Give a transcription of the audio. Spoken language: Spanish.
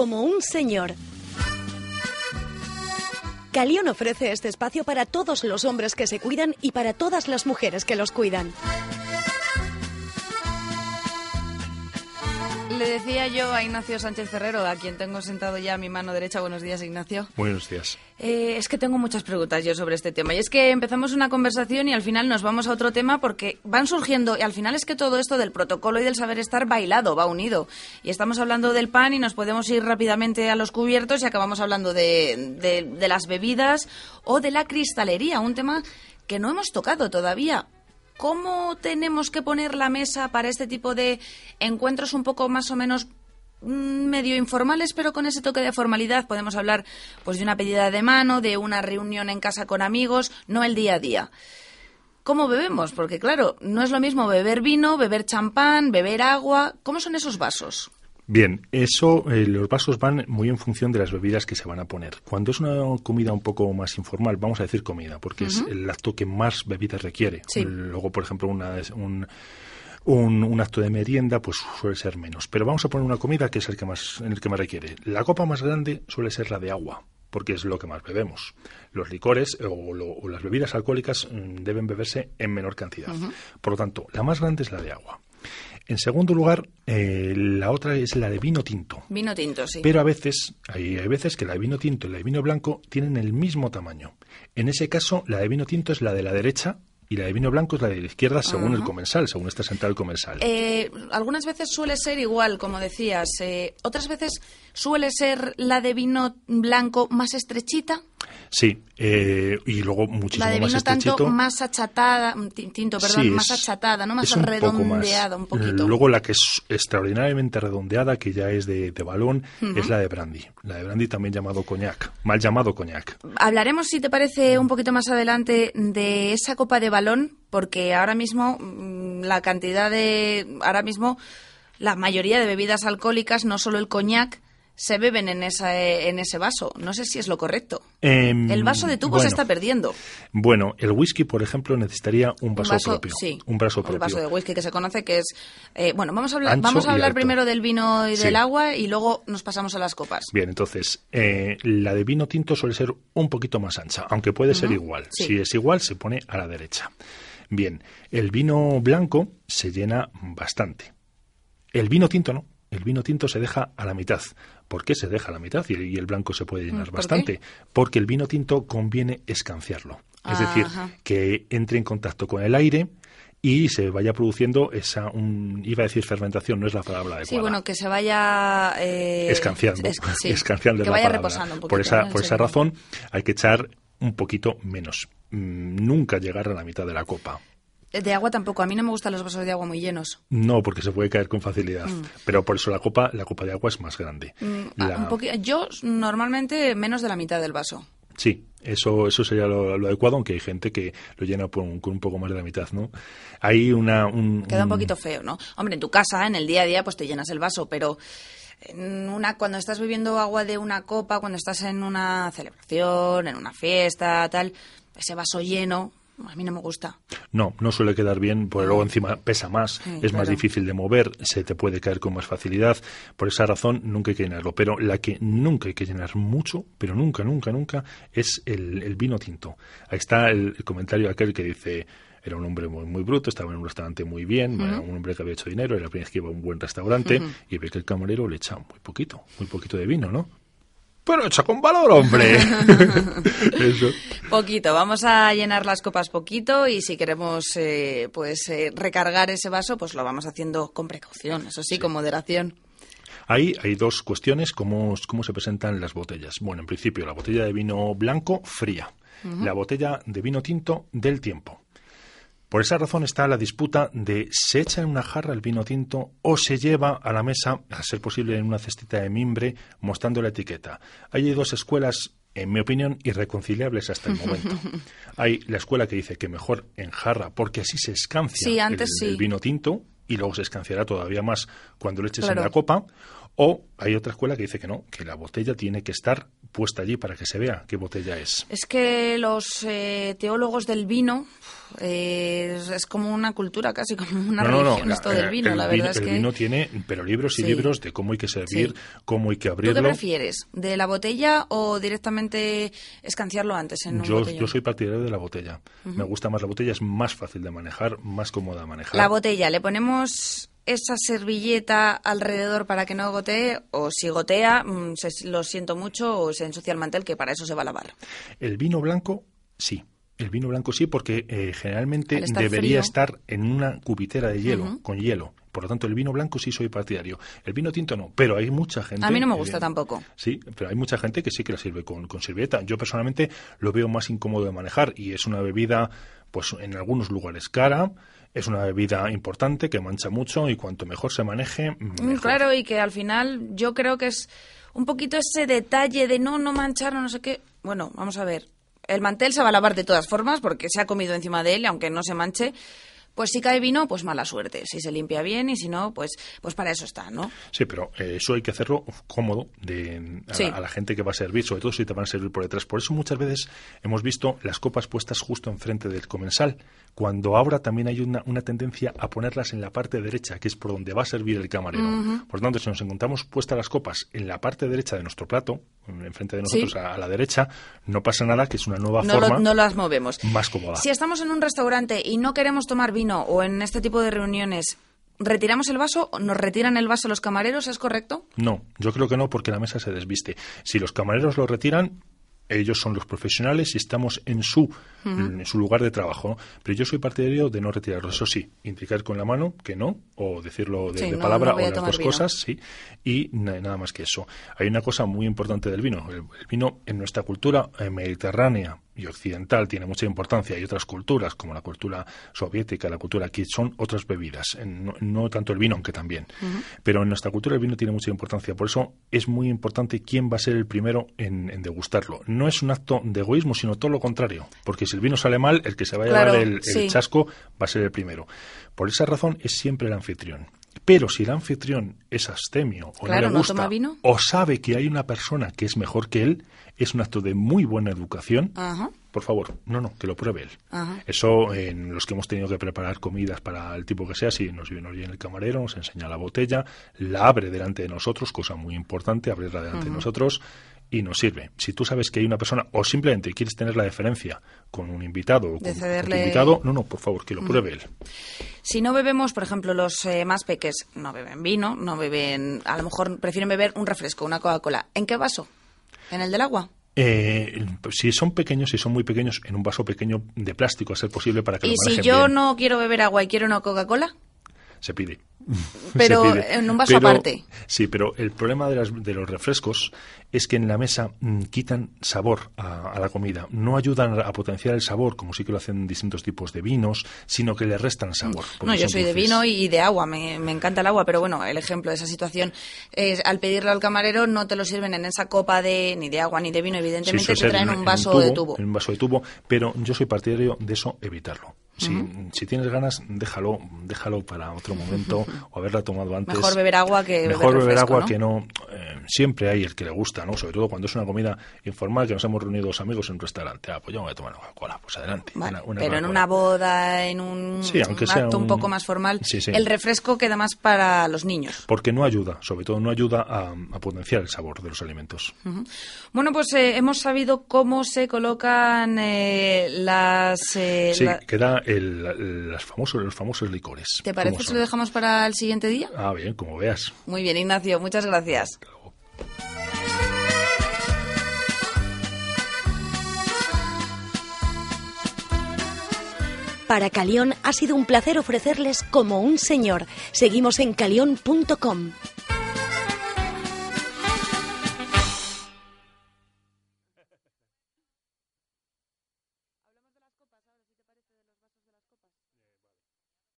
como un señor. Calión ofrece este espacio para todos los hombres que se cuidan y para todas las mujeres que los cuidan. Le decía yo a Ignacio Sánchez Ferrero, a quien tengo sentado ya a mi mano derecha. Buenos días, Ignacio. Buenos días. Eh, es que tengo muchas preguntas yo sobre este tema. Y es que empezamos una conversación y al final nos vamos a otro tema porque van surgiendo. Y al final es que todo esto del protocolo y del saber estar bailado, va unido. Y estamos hablando del pan y nos podemos ir rápidamente a los cubiertos y acabamos hablando de, de, de las bebidas o de la cristalería, un tema que no hemos tocado todavía. ¿Cómo tenemos que poner la mesa para este tipo de encuentros un poco más o menos mm, medio informales, pero con ese toque de formalidad podemos hablar pues de una pedida de mano, de una reunión en casa con amigos, no el día a día. ¿Cómo bebemos? Porque claro, no es lo mismo beber vino, beber champán, beber agua. ¿Cómo son esos vasos? Bien, eso, eh, los vasos van muy en función de las bebidas que se van a poner. Cuando es una comida un poco más informal, vamos a decir comida, porque es el acto que más bebidas requiere. Sí. Luego, por ejemplo, una, un, un, un acto de merienda, pues suele ser menos. Pero vamos a poner una comida que es el que más, en el que más requiere. La copa más grande suele ser la de agua, porque es lo que más bebemos. Los licores o, lo- o las bebidas alcohólicas mm, deben beberse en menor cantidad. Por lo tanto, la más grande es la de agua. En segundo lugar, eh, la otra es la de vino tinto. Vino tinto, sí. Pero a veces, hay, hay veces que la de vino tinto y la de vino blanco tienen el mismo tamaño. En ese caso, la de vino tinto es la de la derecha y la de vino blanco es la de la izquierda según el comensal, según está sentado el comensal. Eh, algunas veces suele ser igual, como decías. eh, otras veces suele ser la de vino blanco más estrechita, Sí, eh, y luego muchísimo la de más vino estrechito. tanto más achatada, mm, ti- tinto, perdón, Sí, más es- achatada, no más un más. redondeada un poquito. Luego la que es extraordinariamente redondeada, que ya es de, de balón, es la de brandy. La de brandy también llamado coñac, mal llamado coñac. Hablaremos, si te parece, un poquito más adelante de esa copa de balón, porque ahora mismo mm, la cantidad de. Ahora mismo la mayoría de bebidas alcohólicas, no solo el coñac, se beben en, esa, en ese vaso. No sé si es lo correcto. Em, El vaso de tubo se está perdiendo. Bueno, el whisky, por ejemplo, necesitaría un vaso, propio. Sí, un vaso el propio. vaso de whisky que se conoce que es... eh, bueno, vamos a hablar, Ancho vamos a hablar primero del vino y Sí. del agua y luego nos pasamos a las copas. Bien, entonces, eh, la de vino tinto suele ser un poquito más ancha, aunque puede ser igual. sí. Si es igual, se pone a la derecha. Bien, el vino blanco se llena bastante. El vino tinto no. El vino tinto se deja a la mitad. ¿Por qué se deja la mitad y el blanco se puede llenar ¿por bastante? Porque el vino tinto conviene escanciarlo. Es decir, Ajá. que entre en contacto con el aire y se vaya produciendo esa, un, iba a decir fermentación, no es la palabra adecuada. Sí, bueno, que se vaya... eh, escanciando, es- sí, escanciando es que vaya palabra. reposando un poquito. Por esa, ¿no? por esa razón hay que echar un poquito menos. Mm, Nunca llegar a la mitad de la copa. De agua tampoco. A mí no me gustan los vasos de agua muy llenos. No, porque se puede caer con facilidad. Pero por eso la copa, la copa de agua es más grande. Mm, La- un poqui- Yo normalmente menos de la mitad del vaso. Sí, eso, eso sería lo, lo adecuado, aunque hay gente que lo llena con, con un poco más de la mitad, ¿no? Hay una... Un, Queda un un- poquito feo, ¿no? Hombre, en tu casa, en el día a día, pues te llenas el vaso, pero en una, cuando estás bebiendo agua de una copa, cuando estás en una celebración, en una fiesta, tal, ese vaso lleno, a mí no me gusta. No, no suele quedar bien, porque luego encima pesa más, Sí, es más difícil de mover, se te puede caer con más facilidad. Por esa razón, nunca hay que llenarlo. Pero la que nunca hay que llenar mucho, pero nunca, nunca, nunca, es el, el vino tinto. Ahí está el, el comentario aquel que dice. Era un hombre muy, muy bruto, estaba en un restaurante muy bien, era un hombre que había hecho dinero, era la primera vez que iba a un buen restaurante y ve que el camarero le echa muy poquito, muy poquito de vino, ¿no? Pero echa con valor, hombre. Eso. Poquito, vamos a llenar las copas poquito y si queremos eh, pues eh, recargar ese vaso, pues lo vamos haciendo con precaución, eso sí, con moderación. Ahí hay dos cuestiones, cómo, cómo se presentan las botellas. Bueno, en principio, la botella de vino blanco fría, la botella de vino tinto del tiempo. Por esa razón está la disputa de se echa en una jarra el vino tinto o se lleva a la mesa, a ser posible en una cestita de mimbre, mostrando la etiqueta. Hay dos escuelas, en mi opinión, irreconciliables hasta el momento. Hay la escuela que dice que mejor en jarra, porque así se escancia Sí, antes el, el sí. vino tinto y luego se escanciará todavía más cuando lo eches Claro. en la copa. O hay otra escuela que dice que no, que la botella tiene que estar puesta allí para que se vea qué botella es. Es que los eh, teólogos del vino eh, es, como una cultura, casi como una religión esto del vino. la verdad es que el vino tiene, pero libros y libros de cómo hay que servir, cómo hay que abrirlo. ¿Tú qué prefieres, de la botella o directamente escanciarlo antes en un yo, yo soy partidario de la botella. Me gusta más la botella, es más fácil de manejar, más cómoda de manejar. La botella, le ponemos esa servilleta alrededor para que no gotee o si gotea, mm, lo siento mucho o se ensucia el mantel que para eso se va a lavar. El vino blanco, sí. El vino blanco sí, porque eh, generalmente debería estar en una cubitera de hielo, con hielo. Por lo tanto, el vino blanco sí soy partidario. El vino tinto no, pero hay mucha gente... A mí no me gusta tampoco. Sí, pero hay mucha gente que sí que la sirve con, con servilleta. Yo personalmente lo veo más incómodo de manejar y es una bebida, pues en algunos lugares cara, es una bebida importante que mancha mucho y cuanto mejor se maneje, mm, mejor. Claro, y que al final yo creo que es un poquito ese detalle de no, no manchar o no sé qué. Bueno, vamos a ver. El mantel se va a lavar de todas formas porque se ha comido encima de él, aunque no se manche. Pues si cae vino, pues mala suerte. Si se limpia bien y si no, pues, pues para eso está, ¿no? Sí, pero eh, eso hay que hacerlo cómodo de, a, la, gente que va a servir, sobre todo si te van a servir por detrás. Por eso muchas veces hemos visto las copas puestas justo enfrente del comensal, cuando ahora también hay una, una tendencia a ponerlas en la parte derecha, que es por donde va a servir el camarero. Por lo tanto, si nos encontramos puestas las copas en la parte derecha de nuestro plato, enfrente de nosotros a, la derecha, no pasa nada, que es una nueva forma. no las movemos. Más cómoda. Si estamos en un restaurante y no queremos tomar vino o en este tipo de reuniones, ¿Retiramos el vaso? ¿Nos retiran el vaso los camareros? ¿Es correcto? No, yo creo que no, porque la mesa se desviste. Si los camareros lo retiran, ellos son los profesionales y estamos en su, en su lugar de trabajo. Pero yo soy partidario de no retirarlo. Eso sí, indicar con la mano que no, o decirlo de, palabra, o las dos cosas, sí. Y nada más que eso. Hay una cosa muy importante del vino. El, vino en nuestra cultura eh, mediterránea y occidental tiene mucha importancia y otras culturas como la cultura soviética, la cultura aquí son otras bebidas, no, tanto el vino, aunque también. Pero en nuestra cultura el vino tiene mucha importancia, por eso es muy importante quién va a ser el primero en, degustarlo. No es un acto de egoísmo, sino todo lo contrario, porque si el vino sale mal, el que se va a llevar el, chasco va a ser el primero. Por esa razón es siempre el anfitrión. Pero si el anfitrión es astemio o no le gusta o sabe que hay una persona que es mejor que él, es un acto de muy buena educación. Por favor, no, no, que lo pruebe él. Eso, en los que hemos tenido que preparar comidas para el tipo que sea, si nos viene bien el camarero, nos enseña la botella, la abre delante de nosotros, cosa muy importante, abrirla delante de nosotros y nos sirve. Si tú sabes que hay una persona o simplemente quieres tener la deferencia con un invitado o con, un invitado, no, no, por favor, que lo pruebe él. Si no bebemos, por ejemplo, los eh, más peques no beben vino, no beben, a lo mejor prefieren beber un refresco, una Coca-Cola. ¿En qué vaso? ¿En el del agua? Eh, si son pequeños, si son muy pequeños, en un vaso pequeño de plástico, a ser posible para que ¿Y lo si yo no quiero beber agua y quiero una Coca-Cola? Se pide. Pero en un vaso aparte. Sí, pero el problema de, los refrescos es que en la mesa mm, quitan sabor a, la comida. No ayudan a potenciar el sabor, como sí que lo hacen distintos tipos de vinos, sino que le restan sabor. No, yo soy de vino y de agua, me, encanta el agua, pero bueno, el ejemplo de esa situación es al pedirlo al camarero no te lo sirven en esa copa de ni de agua ni de vino, evidentemente te traen un vaso de tubo. En un vaso de tubo, pero yo soy partidario de eso evitarlo. Si, tienes ganas, déjalo, déjalo para otro momento o haberla tomado antes. Mejor beber agua que Mejor beber, agua que no. Eh, siempre hay el que le gusta, ¿no? Sobre todo cuando es una comida informal que nos hemos reunido dos amigos en un restaurante. Ah, pues yo me voy a tomar una Coca-Cola, pues adelante. pero en una boda, en un, acto un... poco más formal, el refresco queda más para los niños. Porque no ayuda, sobre todo no ayuda a, potenciar el sabor de los alimentos. Bueno, pues eh, hemos sabido cómo se colocan eh, las... sí, queda las famosos, los famosos licores. ¿Te parece si lo dejamos para el siguiente día? Ah, bien, como veas. Muy bien, Ignacio, muchas gracias. Para Calión ha sido un placer ofrecerles como un señor. Seguimos en calión.com.